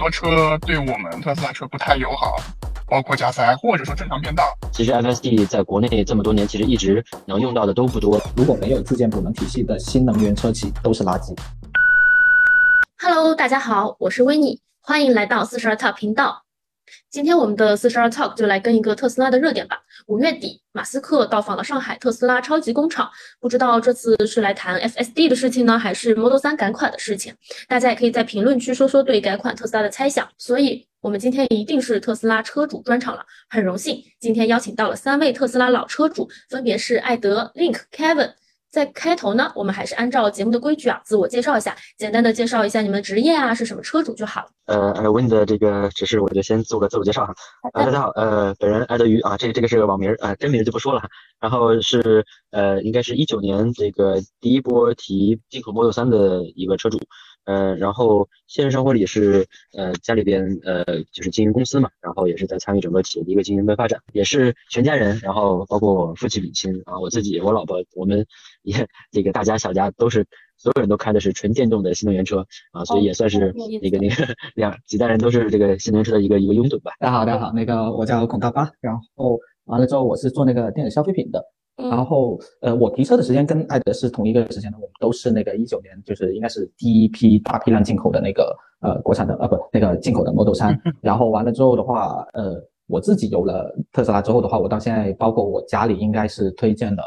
多车对我们特斯拉车不太友好，包括加塞或者说正常变道。其实 FSD 在国内这么多年，其实一直能用到的都不多。如果没有自建补能体系的新能源车企都是垃圾。Hello，大家好，我是维尼，欢迎来到四十二 Talk 频道。今天我们的四十二 Talk 就来跟一个特斯拉的热点吧。五月底，马斯克到访了上海特斯拉超级工厂，不知道这次是来谈 FSD 的事情呢，还是 Model 3改款的事情？大家也可以在评论区说说对改款特斯拉的猜想。所以，我们今天一定是特斯拉车主专场了。很荣幸，今天邀请到了三位特斯拉老车主，分别是艾德、Link、Kevin。在开头呢，我们还是按照节目的规矩啊，自我介绍一下，简单的介绍一下你们的职业啊，是什么车主就好了。呃，呃，问的这个指示，我就先做个自我介绍哈。啊，大家好，呃，本人艾德鱼啊，这这个是个网名啊，真名就不说了哈。然后是呃，应该是一九年这个第一波提进口 Model 三的一个车主。呃，然后现实生活里是呃家里边呃就是经营公司嘛，然后也是在参与整个企业的一个经营的发展，也是全家人，然后包括我父亲母亲啊，我自己，我老婆，我们也这个大家小家都是所有人都开的是纯电动的新能源车啊，所以也算是那个那个两几代人都是这个新能源车的一个一个拥趸吧。大家好，大家好，那个我叫孔大发，然后完了之后我是做那个电子消费品的。然后，呃，我提车的时间跟艾德是同一个时间的，我们都是那个一九年，就是应该是第一批大批量进口的那个呃国产的，呃不，那个进口的 Model 三。然后完了之后的话，呃，我自己有了特斯拉之后的话，我到现在包括我家里应该是推荐了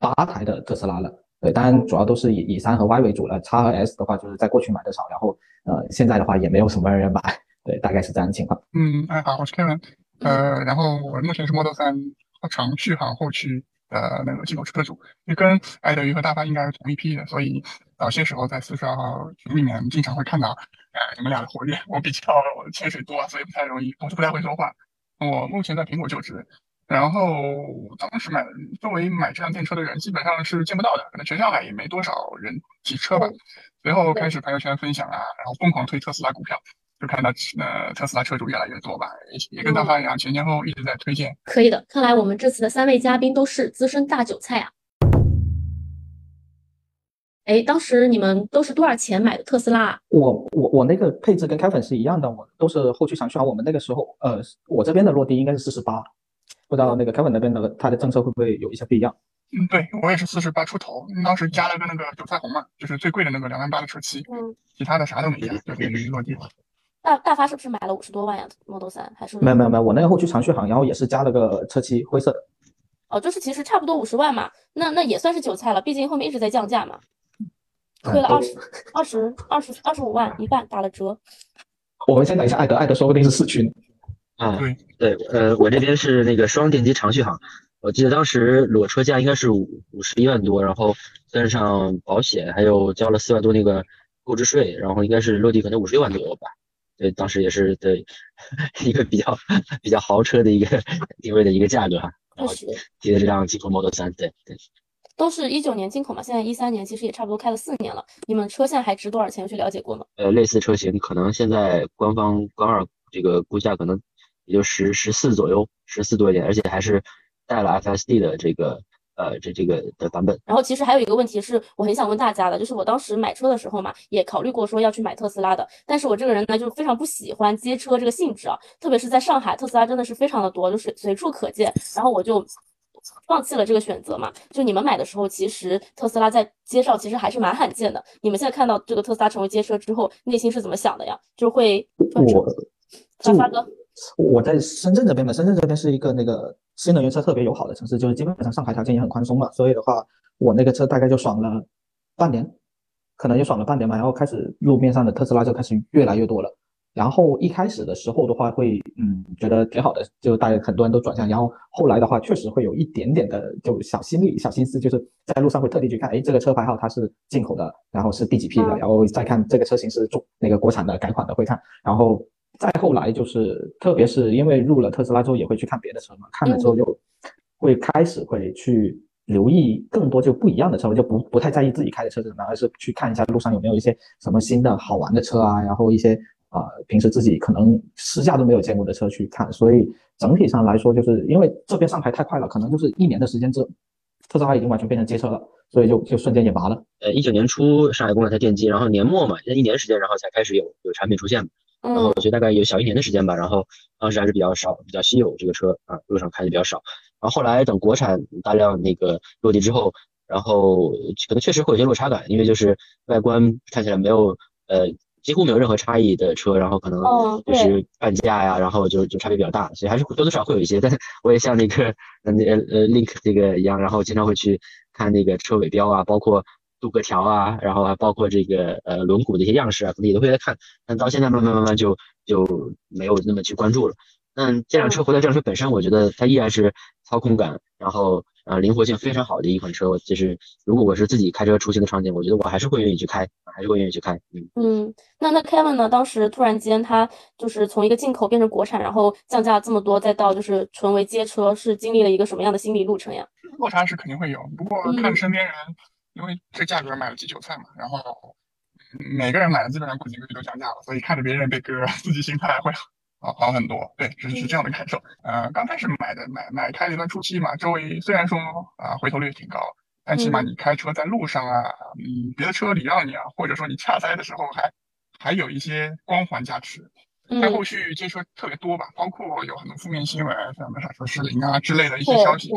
八台的特斯拉了。对，当然主要都是以以三和 Y 为主了，叉和 S 的话就是在过去买的少，然后呃现在的话也没有什么人买。对，大概是这样的情况。嗯，哎好，我是 Kevin，呃，然后我目前是 Model 3长续航后驱。呃，那个进口车主，也跟艾德鱼和大发应该是同一批的，所以早些时候在四十二号群里面经常会看到，呃，你们俩的活跃。我比较我的潜水多，所以不太容易，我是不太会说话。我目前在苹果就职，然后当时买作为买这辆电车的人，基本上是见不到的，可能全上海也没多少人提车吧。随后开始朋友圈分享啊，然后疯狂推特斯拉股票。就看到呃特斯拉车主越来越多吧，也也跟大发一样，前前后后一直在推荐。可以的，看来我们这次的三位嘉宾都是资深大韭菜啊。哎，当时你们都是多少钱买的特斯拉？我我我那个配置跟开粉是一样的，我都是后驱长续航。我们那个时候，呃，我这边的落地应该是四十八，不知道那个凯文那边的他的政策会不会有一些不一样？嗯，对我也是四十八出头，当时加了个那个韭菜红嘛，就是最贵的那个两万八的车漆，嗯，其他的啥都没加，就可以落地了。大大发是不是买了五十多万呀？Model 三还是没有没有没有，我那个后驱长续航，然后也是加了个车漆灰色的。哦，就是其实差不多五十万嘛，那那也算是韭菜了，毕竟后面一直在降价嘛，亏了二十二十二十二十五万，一半打了折。我们先等一下，艾德艾德说不定是四驱。啊，对对，呃，我这边是那个双电机长续航，我记得当时裸车价应该是五五十一万多，然后算上保险，还有交了四万多那个购置税，然后应该是落地可能五十六万左右吧。对，当时也是对 一个比较比较豪车的一个定位的一个价格哈，然后提的这辆进口 Model 3，对对，都是一九年进口嘛，现在一三年，其实也差不多开了四年了。你们车现在还值多少钱？去了解过吗？呃，类似车型可能现在官方官二这个估价可能也就十十四左右，十四多一点，而且还是带了 FSD 的这个。呃，这这个的版本。然后其实还有一个问题是，我很想问大家的，就是我当时买车的时候嘛，也考虑过说要去买特斯拉的。但是我这个人呢，就非常不喜欢街车这个性质啊，特别是在上海，特斯拉真的是非常的多，就是随处可见。然后我就放弃了这个选择嘛。就你们买的时候，其实特斯拉在街上其实还是蛮罕见的。你们现在看到这个特斯拉成为街车之后，内心是怎么想的呀？就会我，发发哥，我在深圳这边嘛，深圳这边是一个那个。新能源车特别友好的城市，就是基本上上海条件也很宽松嘛，所以的话，我那个车大概就爽了半年，可能就爽了半年嘛，然后开始路面上的特斯拉就开始越来越多了。然后一开始的时候的话，会嗯觉得挺好的，就大家很多人都转向。然后后来的话，确实会有一点点的就小心理、小心思，就是在路上会特地去看，哎，这个车牌号它是进口的，然后是第几批的，然后再看这个车型是中那个国产的改款的会看，然后。再后来就是，特别是因为入了特斯拉之后，也会去看别的车嘛。看了之后就会开始会去留意更多就不一样的车，就不不太在意自己开的车子，而是去看一下路上有没有一些什么新的好玩的车啊，然后一些啊平时自己可能试驾都没有见过的车去看。所以整体上来说，就是因为这边上牌太快了，可能就是一年的时间，之特斯拉已经完全变成街车了，所以就就瞬间也麻了。呃，一九年初上海公开才电机，然后年末嘛，一年时间，然后才开始有有产品出现嘛。然后嗯所以大概有小一年的时间吧，然后当时还是比较少，比较稀有这个车啊，路上开的比较少。然后后来等国产大量那个落地之后，然后可能确实会有些落差感，因为就是外观看起来没有呃几乎没有任何差异的车，然后可能就是半价呀，然后就就差别比较大，所以还是多多少少会有一些。但是我也像那个呃那呃呃 Link 这个一样，然后经常会去看那个车尾标啊，包括镀铬条啊，然后还包括这个呃轮毂的一些样式啊，可能也都会来看。但到现在慢慢慢慢就就没有那么去关注了。但这辆车回到这辆车本身，我觉得它依然是操控感，然后呃灵活性非常好的一款车。就是如果我是自己开车出行的场景，我觉得我还是会愿意去开，还是会愿意去开。嗯。嗯，那那 Kevin 呢？当时突然间他就是从一个进口变成国产，然后降价这么多，再到就是纯为街车，是经历了一个什么样的心理路程呀？落差是肯定会有，不过嗯看身边人，因为这价格买了几韭菜嘛，然后嗯每个人买了基本上过几个月都降价了，所以看着别人被割，自己心态会好好很多。对，是是这样的感受。呃，刚开始买的买买开的一段初期嘛，周围虽然说啊、回头率挺高，但起码嗯你开车在路上啊，嗯，别的车礼让你啊，或者说你恰塞的时候还还有一些光环加持。但嗯，后续街车特别多吧，包括有很多负面新闻，像什么失灵啊之类的一些消息，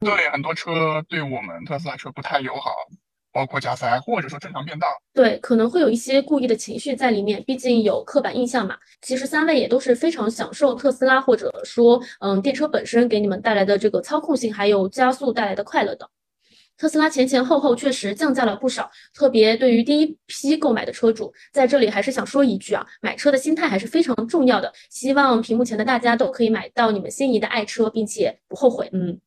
对很多车对我们特斯拉车不太友好，包括加塞或者说正常变道。对，可能会有一些故意的情绪在里面，毕竟有刻板印象嘛。其实三位也都是非常享受特斯拉或者说嗯电车本身给你们带来的这个操控性，还有加速带来的快乐的。特斯拉前前后后确实降价了不少，特别对于第一批购买的车主，在这里还是想说一句啊，买车的心态还是非常重要的。希望屏幕前的大家都可以买到你们心仪的爱车，并且不后悔。嗯。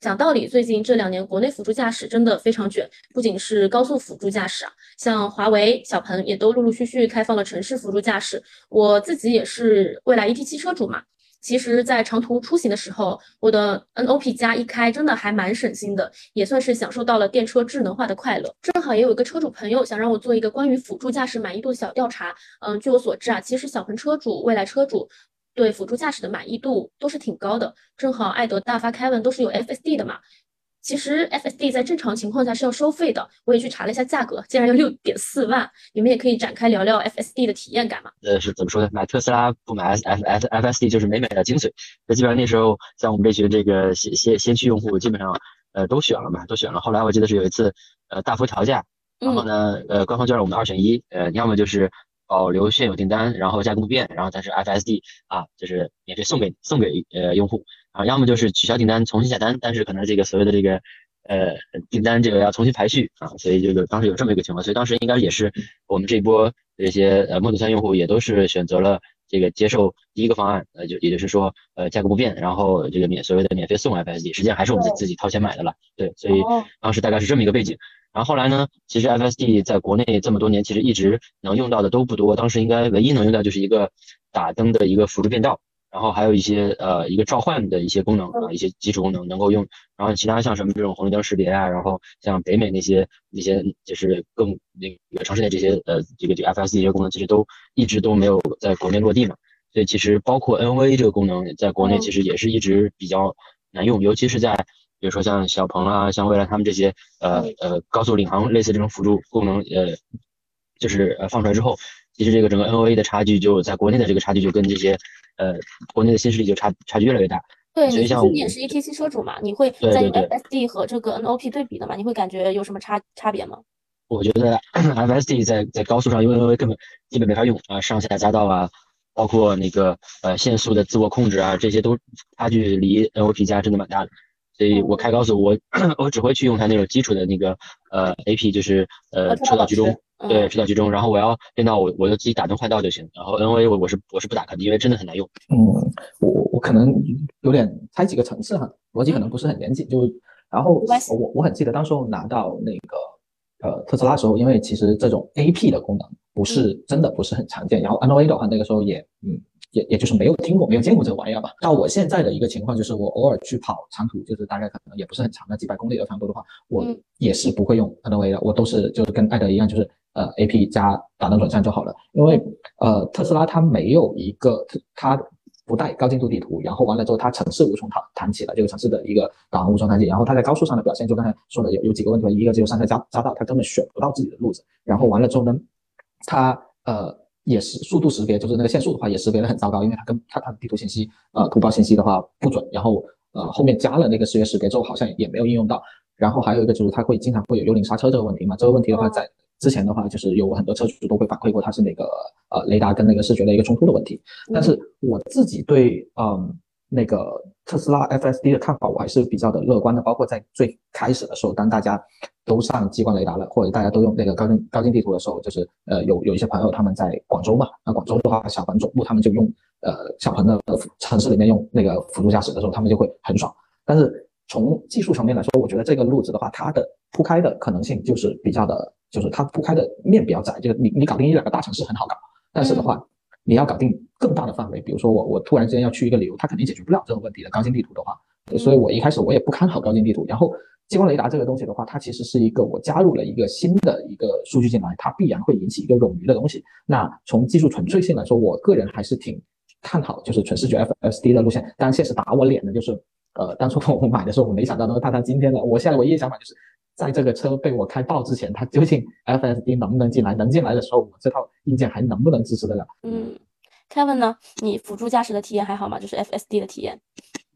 讲道理，最近这两年国内辅助驾驶真的非常卷，不仅是高速辅助驾驶啊，像华为、小鹏也都陆陆续续开放了城市辅助驾驶。我自己也是蔚来 ET7 车主嘛，其实，在长途出行的时候，我的 NOP 加一开真的还蛮省心的，也算是享受到了电车智能化的快乐。正好也有一个车主朋友想让我做一个关于辅助驾驶满意度小调查。嗯，据我所知啊，其实小鹏车主、蔚来车主对辅助驾驶的满意度都是挺高的。正好爱德大发凯文都是有 FSD 的嘛。其实 FSD 在正常情况下是要收费的，我也去查了一下价格，竟然要六点四万。你们也可以展开聊聊 FSD 的体验感嘛。呃，是怎么说呢？买特斯拉不买 F F F S D 就是没买到精髓。那基本上那时候，像我们这群这个先先先驱用户，基本上呃都选了嘛，都选了。后来我记得是有一次呃大幅调价，然后嗯呢呃官方就让我们二选一，呃要么就是保留现有订单，然后价格不变，然后但是 F S D 啊就是免费送给送给呃用户啊，要么就是取消订单重新下单，但是可能这个所谓的这个。呃，订单这个要重新排序啊，所以这个当时有这么一个情况，所以当时应该也是我们这一波这些呃 Model 3用户也都是选择了这个接受第一个方案，呃，就也就是说呃价格不变，然后这个免所谓的免费送 FSD，实际上还是我们自自己掏钱买的了，对，所以哦当时大概是这么一个背景。然后后来呢，其实 FSD 在国内这么多年，其实一直能用到的都不多，当时应该唯一能用到就是一个打灯的一个辅助变道。然后还有一些呃一个召唤的一些功能啊，一些基础功能能够用。然后其他像什么这种红绿灯识别啊，然后像北美那些那些就是更那个城市内这些呃这个这个 FSD 这些功能，其实都一直都没有在国内落地嘛。所以其实包括 NOA 这个功能在国内其实也是一直比较难用，尤其是在比如说像小鹏啊，像蔚来他们这些呃呃高速领航类似这种辅助功能呃就是呃放出来之后，其实这个整个 NOA 的差距就在国内的这个差距就跟这些呃国内的新势力就差差距越来越大。对，你所以像你也是 ETC 车主嘛，你会在用 FSD 和这个 NOP 对比的嘛？你会感觉有什么差差别吗？我觉得 FSD 在在高速上，因为根本基本没法用啊，上下匝道啊，包括那个呃限速的自我控制啊，这些都差距离 NOP 加真的蛮大的。所以我开高速，我 我只会去用它那种基础的那个呃 AP，就是呃呃车道居中，对嗯车道居中。然后我要变道，我我就自己打灯换道就行。然后 NOA 我我是我是不打开的，因为真的很难用。嗯，我我可能有点拆几个层次哈，逻辑可能不是很严谨，就然后我我很记得当时候拿到那个呃特斯拉的时候，因为其实这种 AP 的功能不是真的不是很常见，然后 NOA 的话那个时候也嗯也也就是没有听过没有见过这个玩意儿吧。到我现在的一个情况就是，我偶尔去跑长途，就是大概可能也不是很长的几百公里的长途的话，我嗯也是不会用 NOA 的，我都是就是跟艾德一样，就是呃 AP 加打灯转向就好了，因为呃特斯拉它没有一个它不带高精度地图，然后完了之后它城市无从谈谈起了这个城市的一个导航无从谈起，然后它在高速上的表现，就刚才说的有有几个问题，一个就是上下夹夹道，它根本选不到自己的路子，然后完了之后呢。它呃也是速度识别，就是那个限速的话也识别的很糟糕，因为它跟它它的地图信息呃图标信息的话不准，然后呃后面加了那个视觉识别之后好像也没有应用到。然后还有一个就是它会经常会有幽灵刹车这个问题嘛，这个问题的话在之前的话就是有很多车主都会反馈过它是那个呃雷达跟那个视觉的一个冲突的问题。但是我自己对嗯那个特斯拉 FSD 的看法我还是比较的乐观的，包括在最开始的时候，当大家都上激光雷达了，或者大家都用那个高精高精地图的时候，就是呃有有一些朋友他们在广州嘛，那广州的话小鹏总部他们就用呃小鹏的城市里面用那个辅助驾驶的时候，他们就会很爽。但是从技术层面来说，我觉得这个路子的话，它的铺开的可能性就是比较的，就是它铺开的面比较窄，就是你你搞定一两个大城市很好搞，但是的话，你要搞定更大的范围，比如说我我突然之间要去一个旅游，它肯定解决不了这种问题的。高精地图的话，所以我一开始我也不看好高精地图。然后激光雷达这个东西的话，它其实是一个我加入了一个新的一个数据进来，它必然会引起一个冗余的东西。那从技术纯粹性来说，我个人还是挺看好就是纯视觉 FSD 的路线。当然现实打我脸的就是。呃，当初我买的时候，我没想到能够看到今天的。我现在唯一的想法就是，在这个车被我开爆之前，它究竟 FSD 能不能进来？能进来的时候，我这套硬件还能不能支持得了？嗯，Kevin 呢？你辅助驾驶的体验还好吗？就是 FSD 的体验。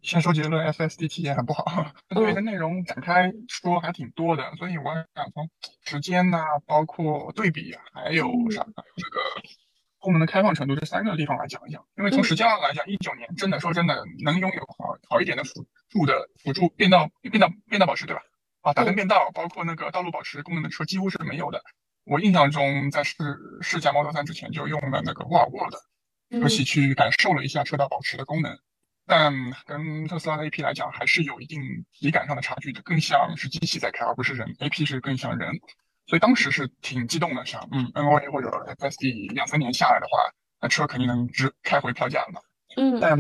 先说结论，FSD 体验很不好，对的内容展开说还挺多的，所以我想从时间呐，包括对比，还有啥，还有这个。功能的开放程度这三个地方来讲一讲，因为从时间上来讲，一九年真的说真的能拥有好好一点的辅助的辅助变道变道变道保持对吧？啊，打灯变道，包括那个道路保持功能的车几乎是没有的。我印象中在试试驾 Model 3之前就用了那个沃尔沃的车系去感受了一下车道保持的功能，但跟特斯拉的 AP 来讲还是有一定体感上的差距的，更像是机器在开而不是人，AP 是更像人。所以当时是挺激动的，想，嗯，NOA 或者 FSD 两三年下来的话，那车肯定能值开回票价了嘛。嗯，但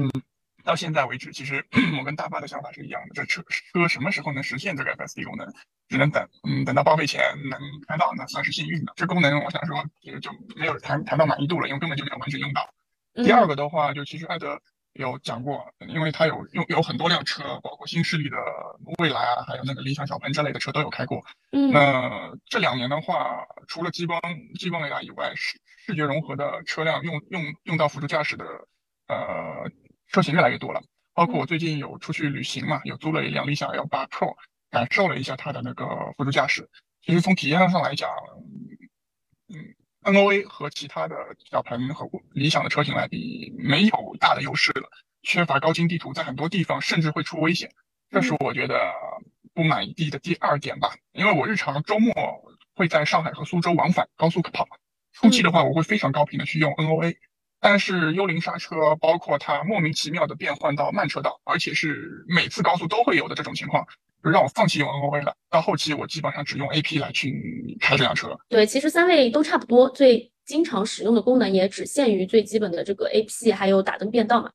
到现在为止，其实 我跟大巴的想法是一样的，这车车什么时候能实现这个 FSD 功能，只能等，嗯，等到报废前能开到，那算是幸运的。这功能我想说，其实就没有谈谈到满意度了，因为根本就没有完全用到。第二个的话，就其实艾德。有讲过，因为他有有有很多辆车，包括新势力的蔚来啊，还有那个理想小鹏之类的车都有开过。嗯，那这两年的话，除了激光激光雷达以外，视视觉融合的车辆用用用到辅助驾驶的呃车型越来越多了。包括我最近有出去旅行嘛，有租了一辆理想 L 八 Pro，感受了一下它的那个辅助驾驶。其实从体验上来讲，嗯。NOA 和其他的小鹏和理想的车型来比，没有大的优势了。缺乏高清地图，在很多地方甚至会出危险，这是我觉得不满意的第二点吧。因为我日常周末会在上海和苏州往返高速跑，初期的话我会非常高频的去用 NOA，但是幽灵刹车，包括它莫名其妙的变换到慢车道，而且是每次高速都会有的这种情况。就让我放弃用 NOA 了。到后期，我基本上只用 AP 来去开这辆车。对，其实三位都差不多，最经常使用的功能也只限于最基本的这个 AP，还有打灯变道嘛。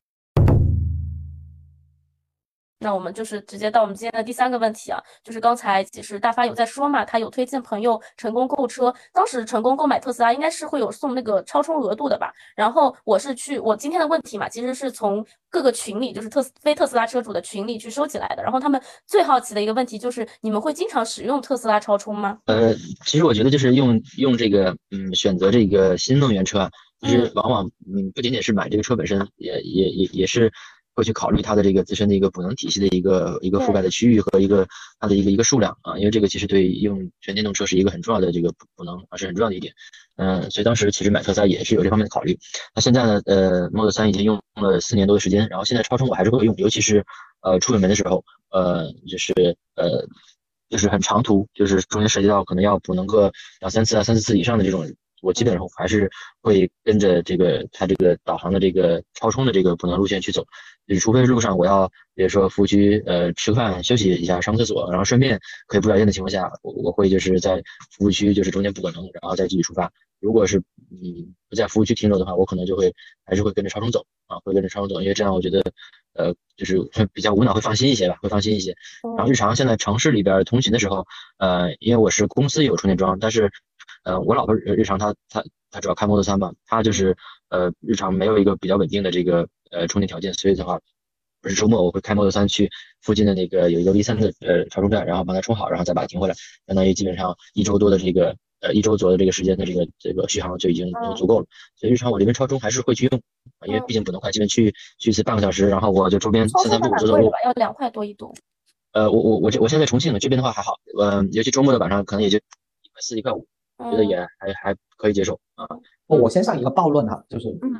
那我们就是直接到我们今天的第三个问题啊，就是刚才其实大发有在说嘛，他有推荐朋友成功购车，当时成功购买特斯拉应该是会有送那个超充额度的吧？然后我是去我今天的问题嘛，其实是从各个群里，就是特非特斯拉车主的群里去收集来的。然后他们最好奇的一个问题就是，你们会经常使用特斯拉超充吗？呃，其实我觉得就是用用这个，嗯，选择这个新能源车啊，其实往往嗯不仅仅是买这个车本身，也也也也是。会去考虑它的这个自身的一个补能体系的一个一个覆盖的区域和一个它的一个一个数量啊，因为这个其实对用全电动车是一个很重要的这个补能啊，是很重要的一点。嗯，所以当时其实买特斯拉也是有这方面的考虑。那现在呢，呃，Model 3已经用了四年多的时间，然后现在超充我还是会用，尤其是呃出远门的时候，呃，就是呃就是很长途，就是中间涉及到可能要补能个两三次啊，三四次以上的这种。我基本上还是会跟着这个它这个导航的这个超充的这个补能路线去走，就是除非路上我要，比如说服务区呃吃饭休息一下上厕所，然后顺便可以补点电的情况下，我我会就是在服务区就是中间补个能，然后再继续出发。如果是你不在服务区停留的话，我可能就会还是会跟着超充走啊，会跟着超充走，因为这样我觉得呃就是 比较无脑会放心一些吧，会放心一些。然后日常现在城市里边通勤的时候，呃因为我是公司有充电桩，但是。呃，我老婆日常她她她主要开 Model 3嘛，她就是呃日常没有一个比较稳定的这个呃充电条件，所以的话，不是周末我会开 Model 3去附近的那个有一个 V3 的呃超充站，然后帮她充好，然后再把它停回来，相当于基本上一周多的这个呃一周左右这个时间的这个这个续航就已经嗯足够了。所以日常我这边超充还是会去用，啊因为嗯毕竟不能快，基本去去一次半个小时，然后我就周边超散散步、走走路吧，。要两块多一度。呃，我我我这我现在在重庆呢，这边的话还好，呃，尤其周末的晚上可能也就一块四、一块五，觉得嗯也还还可以接受啊。我我先上一个暴论哈，就是嗯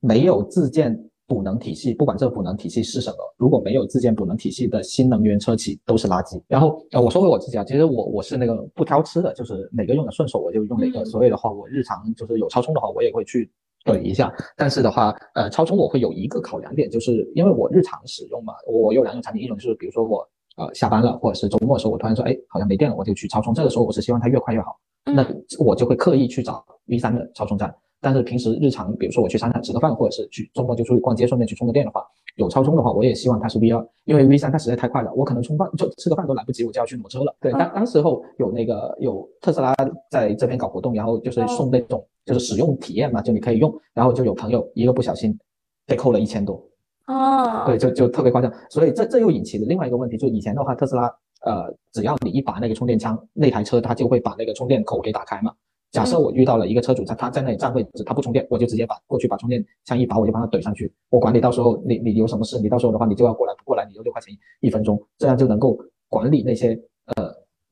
没有自建补能体系，不管这个补能体系是什么，如果没有自建补能体系的新能源车企都是垃圾。然后呃，我说回我自己啊，其实我我是那个不挑吃的，就是哪个用的顺手我就用哪个。嗯所以的话，我日常就是有超充的话，我也会去怼一下。但是的话，呃，超充我会有一个考量点，就是因为我日常使用嘛，我有两种产品，一种就是比如说我呃下班了或者是周末的时候，我突然说，哎，好像没电了，我就去超充。这个时候我是希望它越快越好。那嗯。我就会刻意去找 V 三的超充站。但是平时日常，比如说我去商场吃个饭，或者是去周末就出去逛街，顺便去充个电的话，有超充的话，我也希望它是 V 二，因为 V 三它实在太快了，我可能充饭就吃个饭都来不及，我就要去挪车了。对，当当时候有那个有特斯拉在这边搞活动，然后就是送那种就是使用体验嘛，就你可以用，然后就有朋友一个不小心被扣了一千多，哦，对，就就特别夸张。所以这这又引起了另外一个问题，就以前的话，特斯拉呃，只要你一拔那个充电枪，那台车它就会把那个充电口给打开嘛。假设我遇到了一个车主，他他在那里占位置，他不充电，我就直接把过去把充电枪一拔，我就帮他怼上去。我管你到时候你你有什么事，你到时候的话你就要过来，不过来你就六块钱一分钟，这样就能够管理那些呃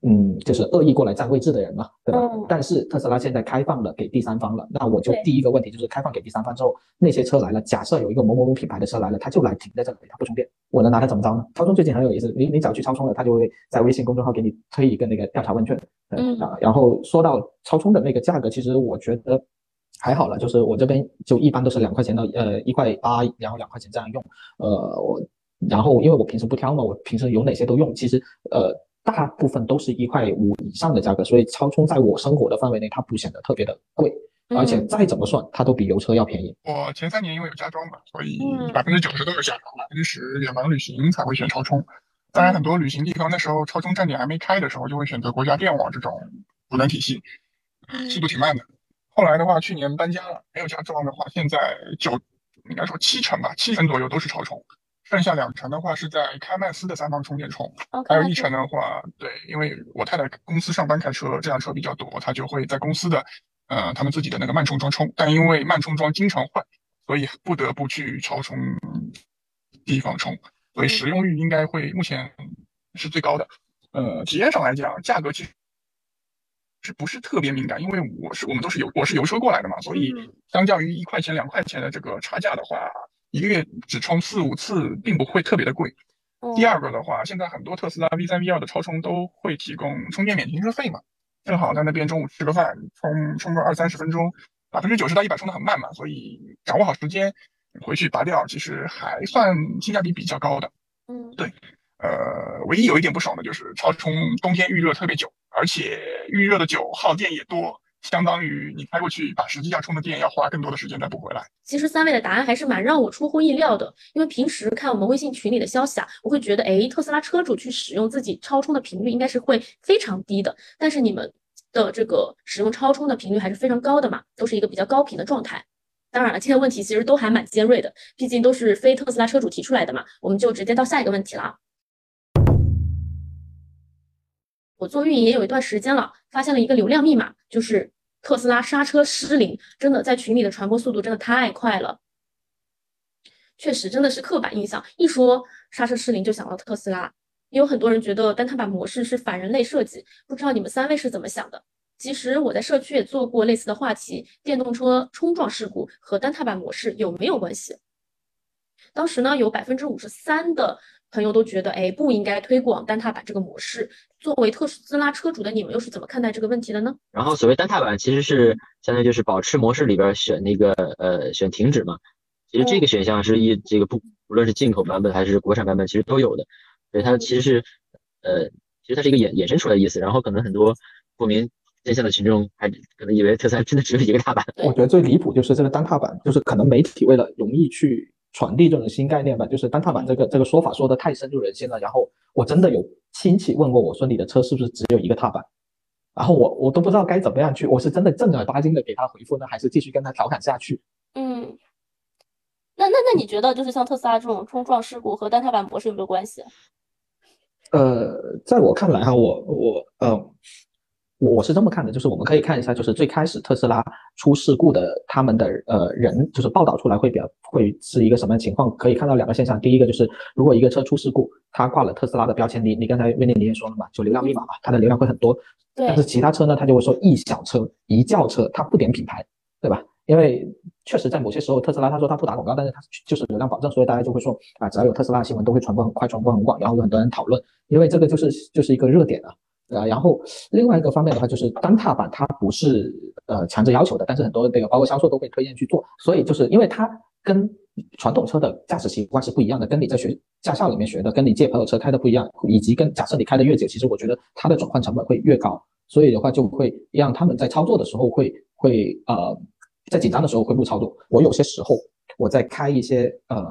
嗯就是恶意过来占位置的人嘛，对吧？嗯。但是特斯拉现在开放了给第三方了，那我就第一个问题就是开放给第三方之后，那些车来了，假设有一个某某某品牌的车来了，他就来停在这里，他不充电，我能拿它怎么着呢？超充最近很有意思，你你只要去超充了，他就会在微信公众号给你推一个那个调查问卷，对嗯啊，然后说到超充的那个价格，其实我觉得还好了，就是我这边就一般都是两块钱到呃一块八，然后两块钱这样用，呃我然后因为我平时不挑嘛，我平时有哪些都用，其实呃大部分都是一块五以上的价格，所以超充在我生活的范围内，它不显得特别的贵，而且嗯再怎么算，它都比油车要便宜。我前三年因为有加装嘛，所以嗯百分之九十都是加装，百分之十远门旅行才会选超充。当然，很多旅行地方那时候超充站点还没开的时候，就会选择国家电网这种补能体系，嗯速度挺慢的。后来的话，去年搬家了，没有加装的话，现在九应该说七成吧，七成左右都是超充，剩下两成的话是在开曼斯的三方充电充。哦还有一成的话，对，因为我太太公司上班开车，这辆车比较多，她就会在公司的呃他们自己的那个慢充桩充，但因为慢充桩经常坏，所以不得不去超充地方充，所以使用率应该会目前是最高的。呃，体验上来讲，价格其实是不是特别敏感？因为我是我们都是油我是油车过来的嘛，所以嗯相较于一块钱两块钱的这个差价的话，一个月只充四五次，并不会特别的贵。第哦二个的话，现在很多特斯拉 V 三、V 二的超充都会提供充电免停车费嘛，正好在那边中午吃个饭，充充个二三十分钟，百分之九十到一百充的很慢嘛，所以掌握好时间，回去拔掉，其实还算性价比比较高的。嗯呃，唯一有一点不爽的就是超充冬天预热特别久，而且预热的久耗电也多，相当于你开过去把实际要充的电要花更多的时间再补回来。其实三位的答案还是蛮让我出乎意料的，因为平时看我们微信群里的消息啊，我会觉得，诶，特斯拉车主去使用自己超充的频率应该是会非常低的，但是你们的这个使用超充的频率还是非常高的嘛，都是一个比较高频的状态。当然了，这些问题其实都还蛮尖锐的，毕竟都是非特斯拉车主提出来的嘛，我们就直接到下一个问题了。我做运营也有一段时间了，发现了一个流量密码，就是特斯拉刹车失灵，真的在群里的传播速度真的太快了。确实，真的是刻板印象，一说刹车失灵就想到特斯拉。也有很多人觉得单踏板模式是反人类设计，不知道你们三位是怎么想的？其实我在社区也做过类似的话题，电动车冲撞事故和单踏板模式有没有关系？当时呢，有百分之五十三的朋友都觉得，哎，不应该推广单踏板这个模式。作为特斯拉车主的你们，又是怎么看待这个问题的呢？然后所谓单踏板其实是相当于就是保持模式里边选那个呃选停止嘛，其实这个选项是一这个不不论是进口版本还是国产版本，其实都有的，所以它其实是呃其实它是一个衍衍生出来的意思，然后可能很多不明真相的群众还可能以为特斯拉真的只有一个踏板，我觉得最离谱就是这个单踏板，就是可能媒体为了容易去传递这种新概念吧，就是单踏板这个这个说法说的太深入人心了。然后我真的有亲戚问过我说你的车是不是只有一个踏板？然后我我都不知道该怎么样去，我是真的正儿八经的给他回复呢，还是继续跟他调侃下去？嗯，那那那你觉得就是像特斯拉这种冲撞事故和单踏板模式有没有关系？呃，在我看来哈，我我呃，我我是这么看的，就是我们可以看一下，就是最开始特斯拉出事故的他们的呃人，就是报道出来会比较会是一个什么样情况？可以看到两个现象，第一个就是如果一个车出事故，它挂了特斯拉的标签，你你刚才威廉你也说了嘛，就流量密码嘛，它的流量会很多。对。但是其他车呢，它就会说一小车一轿车，它不点品牌，对吧？因为确实在某些时候，特斯拉他说他不打广告，但是他就是流量保证，所以大家就会说啊，只要有特斯拉新闻都会传播很快，传播很广，然后有很多人讨论，因为这个就是就是一个热点啊。呃，然后另外一个方面的话，就是单踏板它不是呃强制要求的，但是很多那个包括销售都会推荐去做，所以就是因为它跟传统车的驾驶习惯是不一样的，跟你在学驾校里面学的，跟你借朋友车开的不一样，以及跟假设你开的越久，其实我觉得它的转换成本会越高，所以的话就会让他们在操作的时候会会呃在紧张的时候会不操作。我有些时候我在开一些呃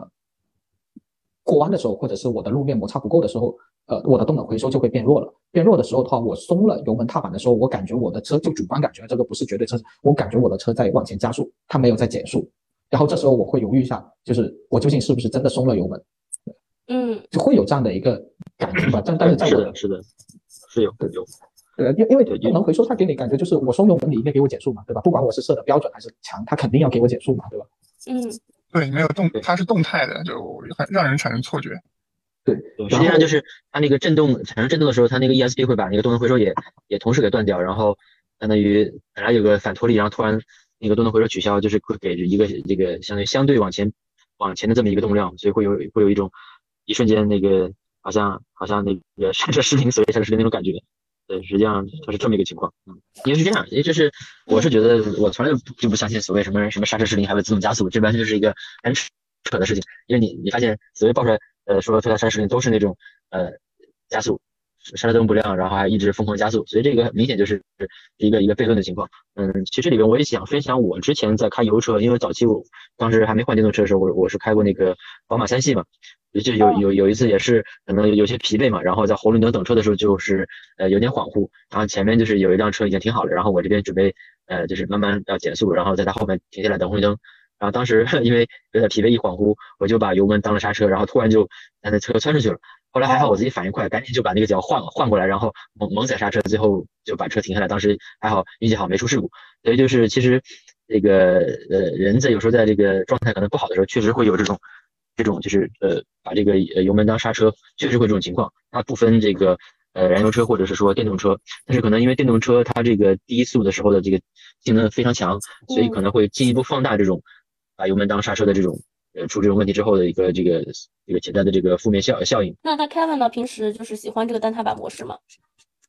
过弯的时候，或者是我的路面摩擦不够的时候。呃，我的动能回收就会变弱了。变弱的时候的话，我松了油门踏板的时候，我感觉我的车就主观感觉，这个不是绝对车，我感觉我的车在往前加速，它没有在减速。然后这时候我会犹豫一下，就是我究竟是不是真的松了油门？嗯，就会有这样的一个感觉吧。但但是在是的，是的，是有有。对，因因为动能回收它给你感觉就是我松油门，你应该给我减速嘛，对吧？不管我是设的标准还是强，它肯定要给我减速嘛，对吧？嗯，对，没有动，它是动态的，就很让人产生错觉。对，实际上就是它那个震动产生震动的时候，它那个 ESP 会把那个动能回收也也同时给断掉，然后相当于本来有个反脱力，然后突然那个动能回收取消，就是会给一个这个相对相对往前往前的这么一个动量，所以会有会有一种一瞬间那个好像好像那个刹车失灵、所谓刹车失灵那种感觉。对，实际上它是这么一个情况。嗯，因为是这样，因为就是我是觉得我从来就不相信所谓什么什么刹车失灵还会自动加速，这完全就是一个很扯的事情。因为你你发现所谓爆出来。呃，说特斯拉刹车失灵都是那种呃加速，刹车灯不亮，然后还一直疯狂加速，所以这个明显就是一个一个悖论的情况。嗯，其实里边我也想分享我之前在开油车，因为早期我当时还没换电动车的时候，我我是开过那个宝马三系嘛，就有有有一次也是可能有些疲惫嘛，然后在红绿灯等车的时候就是呃有点恍惚，然后前面就是有一辆车已经停好了，然后我这边准备呃就是慢慢要减速，然后在它后面停下来等红绿灯。然后当时 因为有点疲惫，一恍惚，我就把油门当了刹车，然后突然就把那车窜出去了。后来还好我自己反应快，赶紧就把那个脚换换过来，然后猛猛踩刹车，最后就把车停下来。当时还好运气好，没出事故。所以就是其实这个呃人在有时候在这个状态可能不好的时候，确实会有这种这种就是呃把这个油门当刹车，确实会这种情况。它不分这个呃燃油车或者是说电动车，但是可能因为电动车它这个低速的时候的这个性能非常强，所以可能会进一步放大这种。把油门当刹车的这种，呃，出这种问题之后的一个这个这个潜在的这个负面效效应。那他 Kevin 呢？平时就是喜欢这个单踏板模式吗？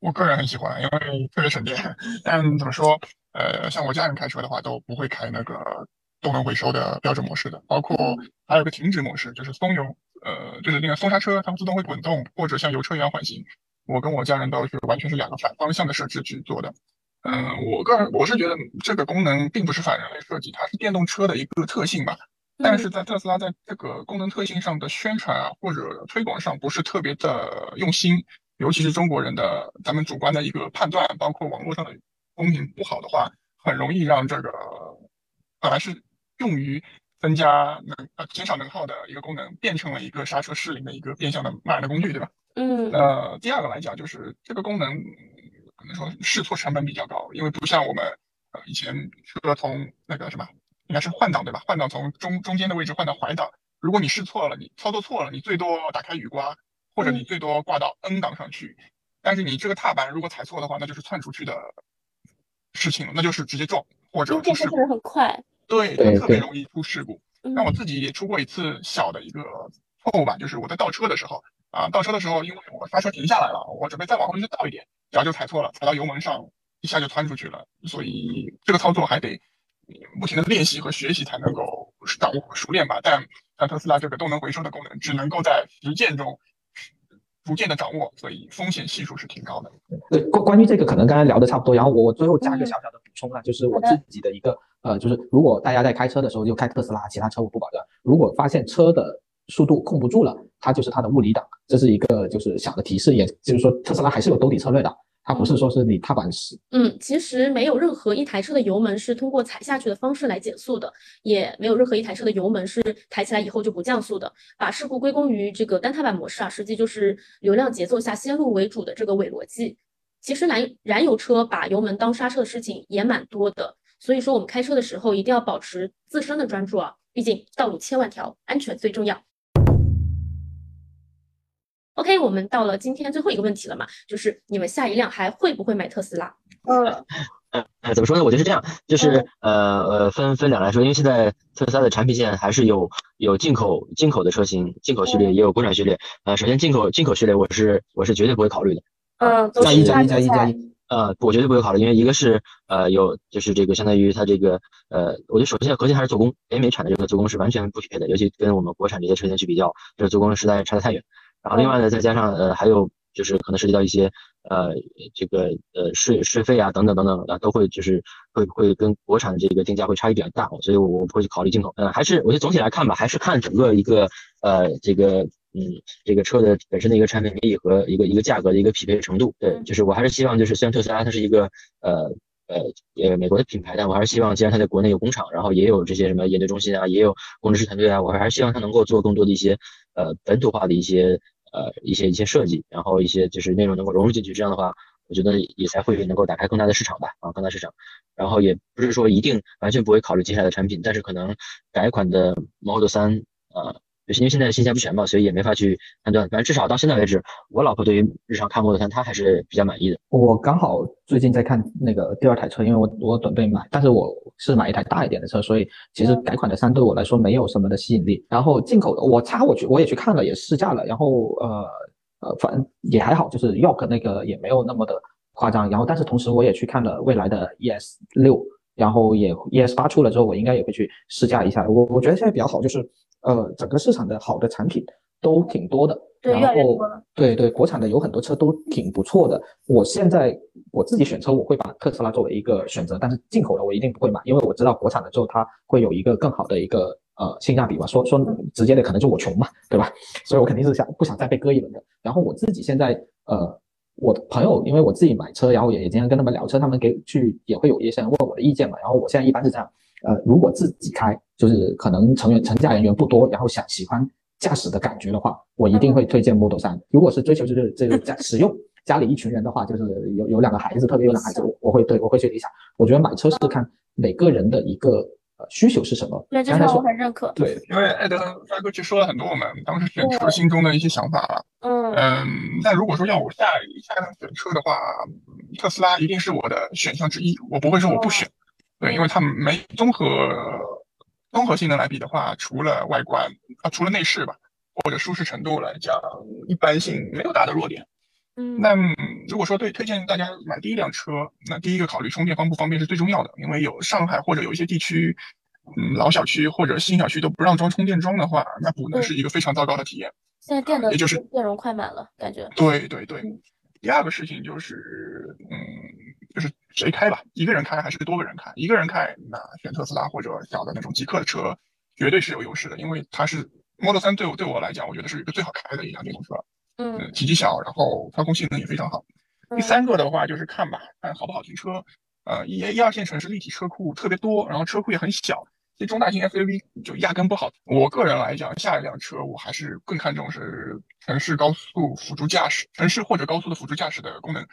我个人很喜欢，因为特别省电。但怎么说？呃，像我家人开车的话，都不会开那个动能回收的标准模式的。包括还有个停止模式，就是松油，呃，就是那个松刹车，它们自动会滚动，或者像油车一样缓行。我跟我家人都是完全是两个反方向的设置去做的。嗯，我个人我是觉得这个功能并不是反人类设计，它是电动车的一个特性吧。但是在特斯拉在这个功能特性上的宣传啊或者推广上不是特别的用心，尤其是中国人的咱们主观的一个判断，包括网络上的风评不好的话，很容易让这个本来是用于增加能呃减少能耗的一个功能，变成了一个刹车失灵的一个变相的骂人的工具，对吧？嗯。呃，第二个来讲就是这个功能。可能说试错成本比较高，因为不像我们呃以前车从那个什么应该是换挡对吧？换挡从中中间的位置换到怀档，如果你试错了，你操作错了，你最多打开雨刮，或者你最多挂到 N 档上去。但是你这个踏板如果踩错的话，那就是窜出去的事情了，那就是直接撞或者出事故。很快，对，特别容易出事故。那我自己也出过一次小的一个错误吧，就是我在倒车的时候。啊，倒车的时候，因为我刹车停下来了，我准备再往后去倒一点，然后就踩错了，踩到油门上，一下就窜出去了。所以这个操作还得不停的练习和学习才能够掌握熟练吧。但像特斯拉这个动能回收的功能，只能够在实践中逐渐的掌握，所以风险系数是挺高的。对，关关于这个可能刚才聊的差不多，然后我我最后加一个小小的补充啊，就是我自己的一个呃，就是如果大家在开车的时候就开特斯拉，其他车我不保证。如果发现车的速度控不住了，它就是它的物理档，这是一个就是小的提示，也就是说特斯拉还是有兜底策略的，它不是说是你踏板死。嗯，其实没有任何一台车的油门是通过踩下去的方式来减速的，也没有任何一台车的油门是抬起来以后就不降速的。把事故归功于这个单踏板模式啊，实际就是流量节奏下先入为主的这个伪逻辑。其实燃燃油车把油门当刹车的事情也蛮多的，所以说我们开车的时候一定要保持自身的专注啊，毕竟道路千万条，安全最重要。OK，我们到了今天最后一个问题了嘛，就是你们下一辆还会不会买特斯拉？呃，呃，怎么说呢？我觉得是这样，就是呃呃，分分两来说，因为现在特斯拉的产品线还是有有进口进口的车型，进口序列也有国产序列。呃，首先进口进口序列，我是我是绝对不会考虑的。嗯，加一加一加一加一。呃，我绝对不会考虑，因为一个是呃有就是这个相当于它这个呃，我觉得首先核心还是做工，北美产的这个做工是完全不匹配的，尤其跟我们国产这些车型去比较，这个做工实在差得太远。然后另外呢，再加上呃还有就是可能涉及到一些呃这个呃税税费啊等等等等啊，都会就是会会跟国产的这个定价会差异比较大，所以我不会去考虑进口。嗯，还是我觉得总体来看吧，还是看整个一个呃这个。嗯，这个车的本身的一个产品力和一个一个价格的一个匹配程度，对，就是我还是希望，就是虽然特斯拉它是一个呃呃呃美国的品牌，但我还是希望，既然它在国内有工厂，然后也有这些什么研究中心啊，也有工程师团队啊，我还是希望它能够做更多的一些呃本土化的一些呃一些一些设计，然后一些就是内容能够融入进去，这样的话，我觉得也才会能够打开更大的市场吧，啊，更大市场，然后也不是说一定完全不会考虑接下来的产品，但是可能改款的 Model 三啊。就是因为现在信息不全嘛，所以也没法去判断。反正至少到现在为止，我老婆对于日常看 Model 3，她还是比较满意的。我刚好最近在看那个第二台车，因为我我准备买，但是我是买一台大一点的车，所以其实改款的三对我来说没有什么的吸引力。然后进口的，我插我去我也去看了，也试驾了，然后呃呃，反正也还好，就是 York 那个也没有那么的夸张。然后但是同时我也去看了未来的 ES 六，然后也 ES 八出了之后，我应该也会去试驾一下。我我觉得现在比较好就是。呃，整个市场的好的产品都挺多的，然后对对，国产的有很多车都挺不错的。我现在我自己选车，我会把特斯拉作为一个选择，但是进口的我一定不会买，因为我知道国产的之后它会有一个更好的一个呃性价比吧。说说直接的，可能就我穷嘛，对吧？所以我肯定是想不想再被割一轮的。然后我自己现在呃，我的朋友因为我自己买车，然后也也经常跟他们聊车，他们给去也会有一些人问我的意见嘛。然后我现在一般是这样。呃，如果自己开，就是可能成员成驾人员不多，然后想喜欢驾驶的感觉的话，我一定会推荐 Model 3。如果是追求就是这个驾使用，家里一群人的话，就是有有两个孩子，特别有两个孩子，我我会对我会去理想。我觉得买车是看每个人的一个呃需求是什么。对，这个我很认可。对，因为艾德发哥其实说了很多我们当时选车心中的一些想法了。嗯嗯，但如果说要我下下一辆选车的话，特斯拉一定是我的选项之一，我不会说我不选。对，因为它没综合综合性能来比的话，除了外观啊，除了内饰吧，或者舒适程度来讲，一般性没有大的弱点。嗯，那如果说对推荐大家买第一辆车，那第一个考虑充电方不方便是最重要的，因为有上海或者有一些地区，嗯，老小区或者新小区都不让装充电桩的话，那补能是一个非常糟糕的体验。现在电的也就是电容快满了，感觉。对对对，第二个事情就是，嗯。就是谁开吧，一个人开还是多个人开？一个人开，那选特斯拉或者小的那种极客的车，绝对是有优势的，因为它是 Model 3对我对我来讲，我觉得是一个最好开的一辆电动车。嗯，体积小，然后操控性能也非常好。第三个的话就是看吧，看好不好停车。呃，一一二线城市立体车库特别多，然后车库也很小，这中大型 SUV 就压根不好。我个人来讲，下一辆车我还是更看重是城市高速辅助驾驶，城市或者高速的辅助驾驶的功能。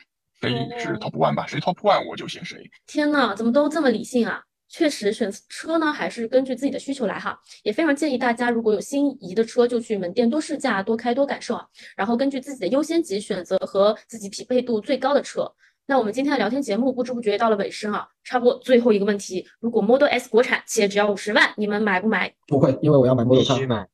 谁是 top one 吧？谁 top one 我就选谁。天呐，怎么都这么理性啊？确实，选车呢还是根据自己的需求来哈。也非常建议大家，如果有心仪的车，就去门店多试驾、多开、多感受啊。然后根据自己的优先级选择和自己匹配度最高的车。那我们今天的聊天节目不知不觉到了尾声啊，差不多最后一个问题：如果 Model S 国产且只要五十万，你们买不买？不会，因为我要买 Model 三。必须买。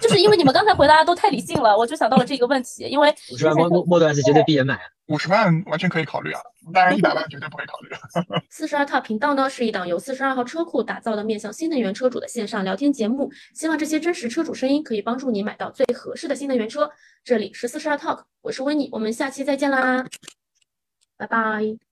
就是因为你们刚才回答都太理性了，我就想到了这个问题。因为五十万莫莫莫段是绝对闭眼买，五十万完全可以考虑啊，当然一百万绝对不会考虑。四十二套频道呢是一档由四十二号车库打造的面向新能源车主的线上聊天节目，希望这些真实车主声音可以帮助你买到最合适的新能源车。这里是四十二 Talk，我是温妮，我们下期再见啦，拜拜。